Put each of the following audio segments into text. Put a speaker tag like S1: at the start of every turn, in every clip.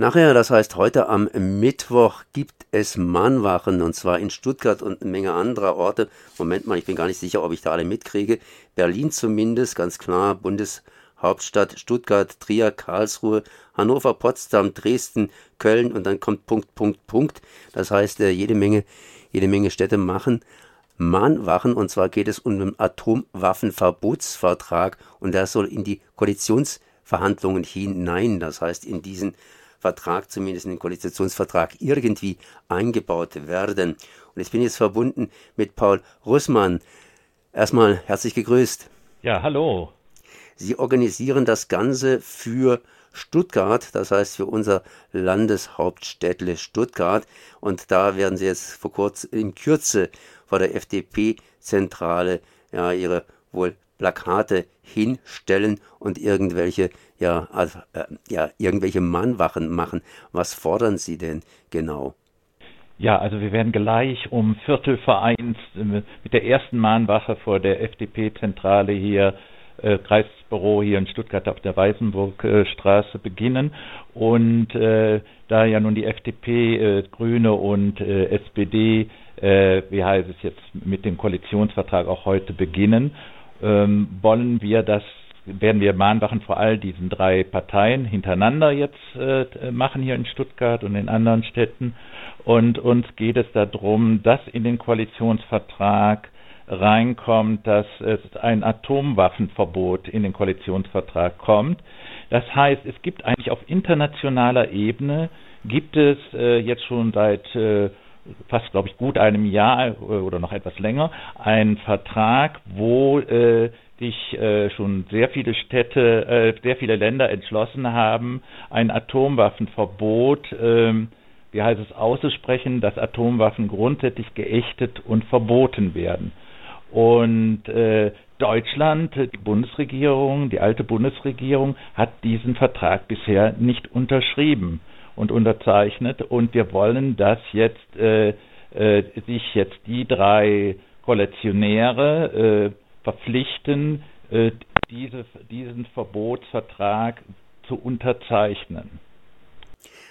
S1: Nachher, das heißt heute am Mittwoch, gibt es Mahnwachen und zwar in Stuttgart und eine Menge anderer Orte. Moment mal, ich bin gar nicht sicher, ob ich da alle mitkriege. Berlin zumindest, ganz klar, Bundeshauptstadt, Stuttgart, Trier, Karlsruhe, Hannover, Potsdam, Dresden, Köln und dann kommt Punkt, Punkt, Punkt. Das heißt, äh, jede Menge, jede Menge Städte machen Mahnwachen und zwar geht es um den Atomwaffenverbotsvertrag und der soll in die Koalitionsverhandlungen hinein, das heißt in diesen Vertrag, zumindest in den Koalitionsvertrag, irgendwie eingebaut werden. Und ich bin jetzt verbunden mit Paul Russmann. Erstmal herzlich gegrüßt.
S2: Ja, hallo.
S1: Sie organisieren das Ganze für Stuttgart, das heißt für unser Landeshauptstädtle Stuttgart. Und da werden Sie jetzt vor kurzem in Kürze vor der FDP-Zentrale ja ihre wohl Plakate hinstellen und irgendwelche ja, also, äh, ja irgendwelche Mahnwachen machen. Was fordern Sie denn genau?
S2: Ja, also wir werden gleich um Viertel vor eins äh, mit der ersten Mahnwache vor der FDP-Zentrale hier äh, Kreisbüro hier in Stuttgart auf der Weißenburgstraße beginnen. Und äh, da ja nun die FDP, äh, Grüne und äh, SPD, äh, wie heißt es jetzt, mit dem Koalitionsvertrag auch heute beginnen, ähm, wollen wir das werden wir Mahnwachen vor all diesen drei Parteien hintereinander jetzt äh, machen hier in Stuttgart und in anderen Städten. Und uns geht es darum, dass in den Koalitionsvertrag reinkommt, dass es ein Atomwaffenverbot in den Koalitionsvertrag kommt. Das heißt, es gibt eigentlich auf internationaler Ebene, gibt es äh, jetzt schon seit äh, fast, glaube ich, gut einem Jahr äh, oder noch etwas länger einen Vertrag, wo äh, sich äh, schon sehr viele Städte, äh, sehr viele Länder entschlossen haben, ein Atomwaffenverbot, äh, wie heißt es, auszusprechen, dass Atomwaffen grundsätzlich geächtet und verboten werden. Und äh, Deutschland, die Bundesregierung, die alte Bundesregierung hat diesen Vertrag bisher nicht unterschrieben und unterzeichnet. Und wir wollen, dass jetzt äh, äh, sich jetzt die drei Koalitionäre äh, verpflichten, äh, diese, diesen Verbotsvertrag zu unterzeichnen.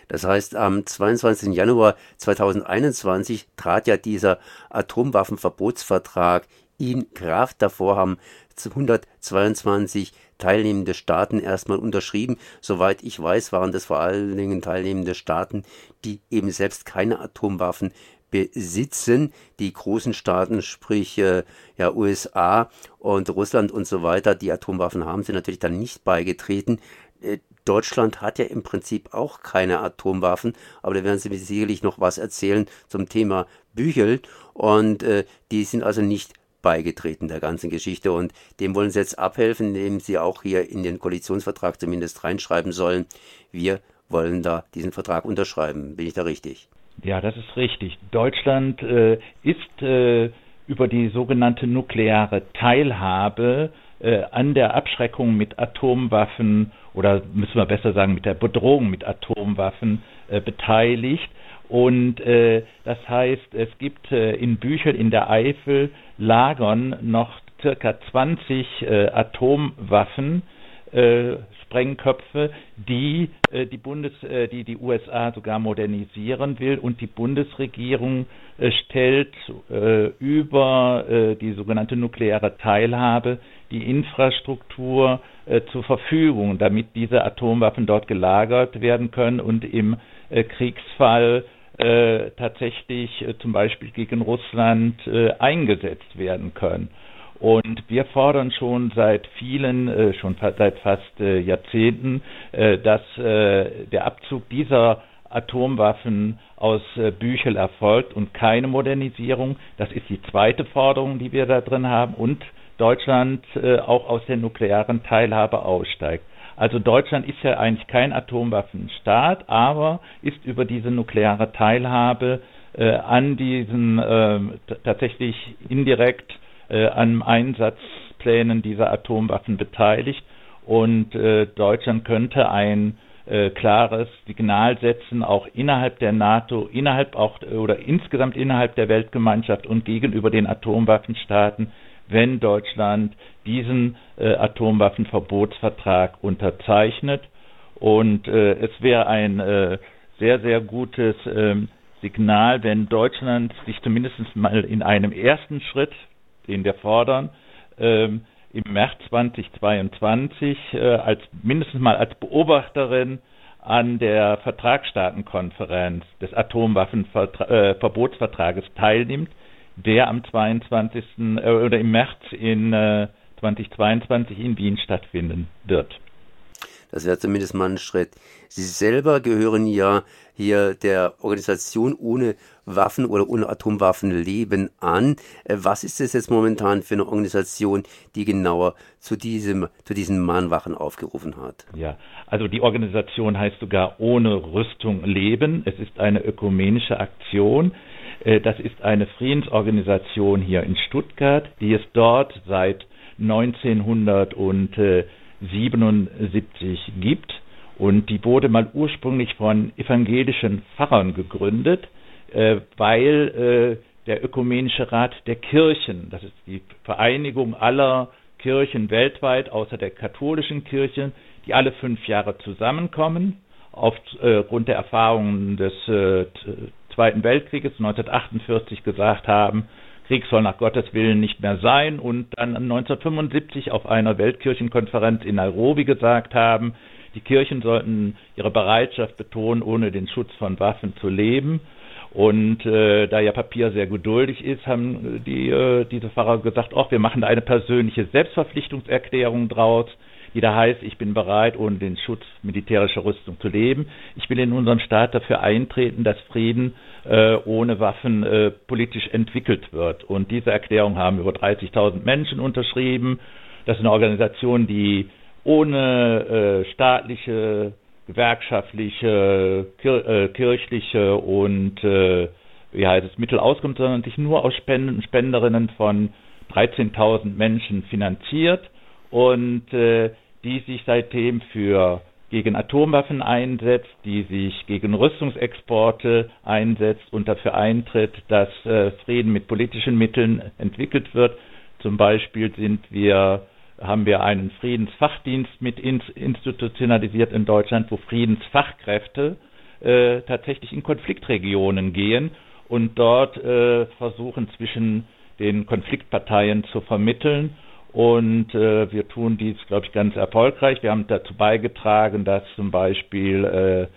S1: Das heißt, am 22. Januar 2021 trat ja dieser Atomwaffenverbotsvertrag in Kraft. Davor haben 122 teilnehmende Staaten erstmal unterschrieben. Soweit ich weiß, waren das vor allen Dingen teilnehmende Staaten, die eben selbst keine Atomwaffen besitzen. Die großen Staaten, sprich äh, ja USA und Russland und so weiter, die Atomwaffen haben, sind natürlich dann nicht beigetreten. Äh, Deutschland hat ja im Prinzip auch keine Atomwaffen, aber da werden Sie mir sicherlich noch was erzählen zum Thema Büchel und äh, die sind also nicht beigetreten der ganzen Geschichte und dem wollen sie jetzt abhelfen, indem sie auch hier in den Koalitionsvertrag zumindest reinschreiben sollen, wir wollen da diesen Vertrag unterschreiben. Bin ich da richtig?
S2: Ja, das ist richtig. Deutschland äh, ist äh, über die sogenannte nukleare Teilhabe äh, an der Abschreckung mit Atomwaffen oder müssen wir besser sagen mit der Bedrohung mit Atomwaffen äh, beteiligt. Und äh, das heißt, es gibt äh, in Büchern in der Eifel lagern noch circa 20 äh, Atomwaffen, äh, Sprengköpfe, die äh, die Bundes, äh, die die USA sogar modernisieren will und die Bundesregierung stellt über die sogenannte nukleare Teilhabe die Infrastruktur zur Verfügung, damit diese Atomwaffen dort gelagert werden können und im Kriegsfall äh, tatsächlich äh, zum Beispiel gegen Russland äh, eingesetzt werden können. Und wir fordern schon seit vielen, äh, schon seit fast äh, Jahrzehnten, äh, dass der Abzug dieser Atomwaffen aus Büchel erfolgt und keine Modernisierung. Das ist die zweite Forderung, die wir da drin haben. Und Deutschland auch aus der nuklearen Teilhabe aussteigt. Also Deutschland ist ja eigentlich kein Atomwaffenstaat, aber ist über diese nukleare Teilhabe äh, an diesen äh, tatsächlich indirekt äh, an Einsatzplänen dieser Atomwaffen beteiligt. Und äh, Deutschland könnte ein äh, klares Signal setzen, auch innerhalb der NATO, innerhalb auch oder insgesamt innerhalb der Weltgemeinschaft und gegenüber den Atomwaffenstaaten, wenn Deutschland diesen äh, Atomwaffenverbotsvertrag unterzeichnet. Und äh, es wäre ein äh, sehr, sehr gutes ähm, Signal, wenn Deutschland sich zumindest mal in einem ersten Schritt, den wir fordern, ähm, im März 2022 äh, als mindestens mal als Beobachterin an der Vertragsstaatenkonferenz des Atomwaffenverbotsvertrages äh, teilnimmt, der am 22. Äh, oder im März in äh, 2022 in Wien stattfinden wird.
S1: Das wäre zumindest mal ein Schritt. Sie selber gehören ja hier der Organisation ohne Waffen oder ohne Atomwaffen leben an. Äh, was ist das jetzt momentan für eine Organisation, die genauer zu diesem, zu diesen Mahnwachen aufgerufen hat?
S2: Ja, also die Organisation heißt sogar ohne Rüstung leben. Es ist eine ökumenische Aktion. Äh, das ist eine Friedensorganisation hier in Stuttgart, die es dort seit 1977 gibt. Und die wurde mal ursprünglich von evangelischen Pfarrern gegründet, äh, weil äh, der Ökumenische Rat der Kirchen, das ist die Vereinigung aller Kirchen weltweit, außer der katholischen Kirche, die alle fünf Jahre zusammenkommen, aufgrund der Erfahrungen des Zweiten Weltkrieges 1948 gesagt haben, Krieg soll nach Gottes Willen nicht mehr sein und dann 1975 auf einer Weltkirchenkonferenz in Nairobi gesagt haben, die Kirchen sollten ihre Bereitschaft betonen, ohne den Schutz von Waffen zu leben. Und äh, da ja Papier sehr geduldig ist, haben die, äh, diese Pfarrer gesagt, ach, wir machen da eine persönliche Selbstverpflichtungserklärung draus, die da heißt, ich bin bereit, ohne den Schutz militärischer Rüstung zu leben. Ich will in unserem Staat dafür eintreten, dass Frieden äh, ohne Waffen äh, politisch entwickelt wird. Und diese Erklärung haben über 30.000 Menschen unterschrieben. Das ist eine Organisation, die ohne äh, staatliche, gewerkschaftliche, kir äh, kirchliche und äh, wie heißt es, Mittel auskommt, sondern sich nur aus Spenden, Spenderinnen von 13.000 Menschen finanziert und äh, die sich seitdem für gegen Atomwaffen einsetzt, die sich gegen Rüstungsexporte einsetzt und dafür eintritt, dass äh, Frieden mit politischen Mitteln entwickelt wird. Zum Beispiel sind wir haben wir einen Friedensfachdienst mit institutionalisiert in Deutschland, wo Friedensfachkräfte äh, tatsächlich in Konfliktregionen gehen und dort äh, versuchen zwischen den Konfliktparteien zu vermitteln. Und äh, wir tun dies, glaube ich, ganz erfolgreich. Wir haben dazu beigetragen, dass zum Beispiel äh,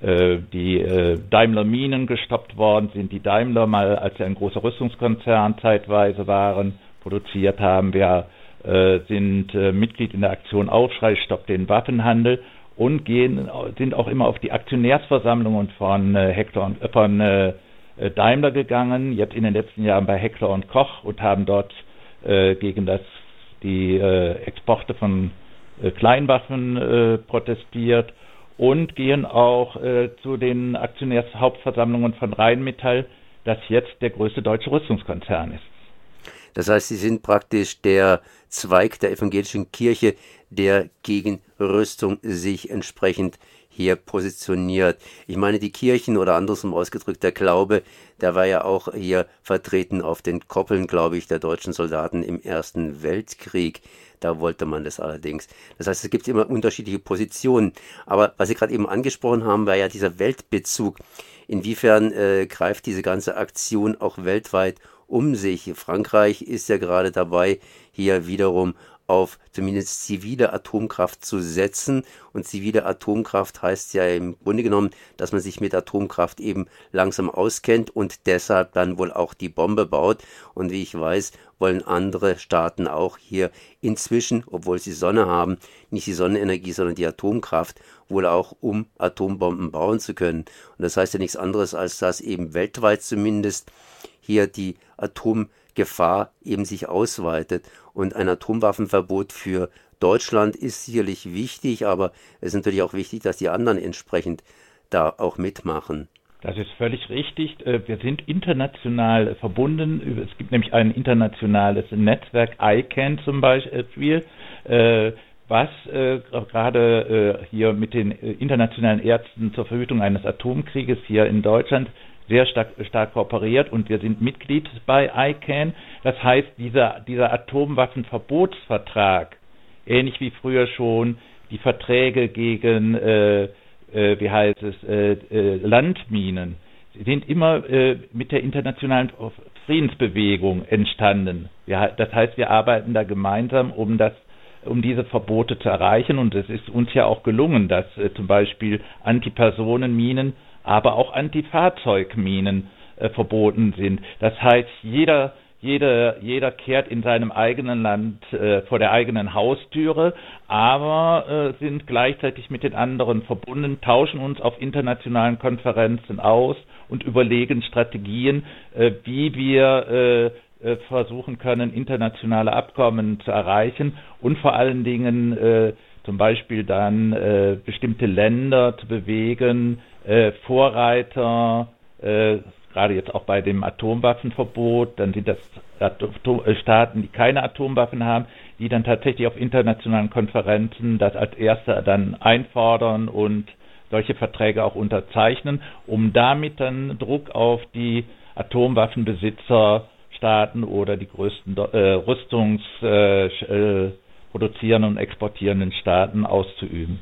S2: äh, die äh, Daimler-Minen gestoppt worden sind, die Daimler mal, als sie ein großer Rüstungskonzern zeitweise waren, produziert haben. Wir äh, sind äh, Mitglied in der Aktion Aufschrei Stopp den Waffenhandel und gehen, sind auch immer auf die Aktionärsversammlungen von Hector und, von Daimler gegangen, jetzt in den letzten Jahren bei Heckler und Koch und haben dort gegen das, die äh, Exporte von äh, Kleinwaffen äh, protestiert und gehen auch äh, zu den Aktionärshauptversammlungen von Rheinmetall, das jetzt der größte deutsche Rüstungskonzern ist.
S1: Das heißt, sie sind praktisch der Zweig der evangelischen Kirche, der gegen Rüstung sich entsprechend hier positioniert. Ich meine, die Kirchen oder andersrum ausgedrückt, der Glaube, der war ja auch hier vertreten auf den Koppeln, glaube ich, der deutschen Soldaten im Ersten Weltkrieg. Da wollte man das allerdings. Das heißt, es gibt immer unterschiedliche Positionen. Aber was Sie gerade eben angesprochen haben, war ja dieser Weltbezug. Inwiefern äh, greift diese ganze Aktion auch weltweit um sich. Frankreich ist ja gerade dabei, hier wiederum auf zumindest zivile Atomkraft zu setzen. Und zivile Atomkraft heißt ja im Grunde genommen, dass man sich mit Atomkraft eben langsam auskennt und deshalb dann wohl auch die Bombe baut. Und wie ich weiß, wollen andere Staaten auch hier inzwischen, obwohl sie Sonne haben, nicht die Sonnenenergie, sondern die Atomkraft, wohl auch um Atombomben bauen zu können. Und das heißt ja nichts anderes, als dass eben weltweit zumindest hier die Atomgefahr eben sich ausweitet. Und ein Atomwaffenverbot für Deutschland ist sicherlich wichtig, aber es ist natürlich auch wichtig, dass die anderen entsprechend da auch mitmachen.
S2: Das ist völlig richtig. Äh, wir sind international verbunden. Es gibt nämlich ein internationales Netzwerk, ICANN zum Beispiel, äh, was äh, gerade hier mit den internationalen Ärzten zur Verhütung eines Atomkrieges hier in Deutschland sehr stark, stark kooperiert und wir sind Mitglied bei ICANN. Das heißt, dieser, dieser Atomwaffenverbotsvertrag, ähnlich wie früher schon die Verträge gegen, äh, äh, wie heißt es, äh, äh, Landminen sind immer äh, mit der internationalen Friedensbewegung entstanden. Ja, das heißt, wir arbeiten da gemeinsam, um das um diese Verbote zu erreichen. Und es ist uns ja auch gelungen, dass äh, zum Beispiel Antipersonenminen, aber auch Antifahrzeugminen äh, verboten sind. Das heißt, jeder jeder, jeder kehrt in seinem eigenen Land äh, vor der eigenen Haustüre, aber äh, sind gleichzeitig mit den anderen verbunden, tauschen uns auf internationalen Konferenzen aus und überlegen Strategien, äh, wie wir äh, äh, versuchen können, internationale Abkommen zu erreichen und vor allen Dingen äh, zum Beispiel dann bestimmte Länder zu bewegen, Vorreiter gerade jetzt auch bei dem Atomwaffenverbot, dann sind das äh, Staaten, die keine Atomwaffen haben, die dann tatsächlich auf internationalen Konferenzen das als erste dann einfordern und solche Verträge auch unterzeichnen, um damit dann Druck auf die Atomwaffenbesitzerstaaten oder die größten äh, Rüstungs äh, äh, produzierenden und exportierenden Staaten auszuüben.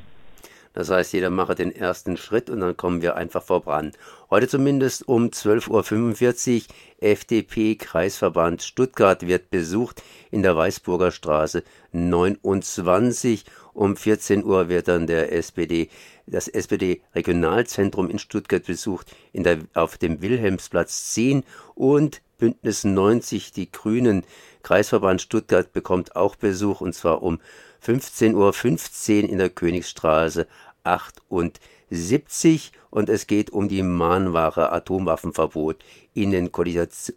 S1: Das heißt, jeder mache den ersten Schritt und dann kommen wir einfach voran. Heute zumindest um 12.45 Uhr FDP Kreisverband Stuttgart wird besucht in der Weißburger Straße 29. Um 14 Uhr wird dann der SPD, das SPD Regionalzentrum in Stuttgart besucht in der, auf dem Wilhelmsplatz 10 und Bündnis 90, die Grünen Kreisverband Stuttgart bekommt auch Besuch und zwar um 15.15 Uhr .15 in der Königsstraße 78 und es geht um die Mahnware Atomwaffenverbot in den,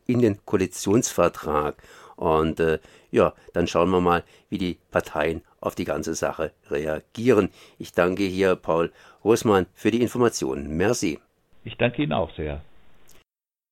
S1: in den Koalitionsvertrag. Und äh, ja, dann schauen wir mal, wie die Parteien auf die ganze Sache reagieren. Ich danke hier Paul Rosmann für die Informationen. Merci.
S2: Ich danke Ihnen auch sehr.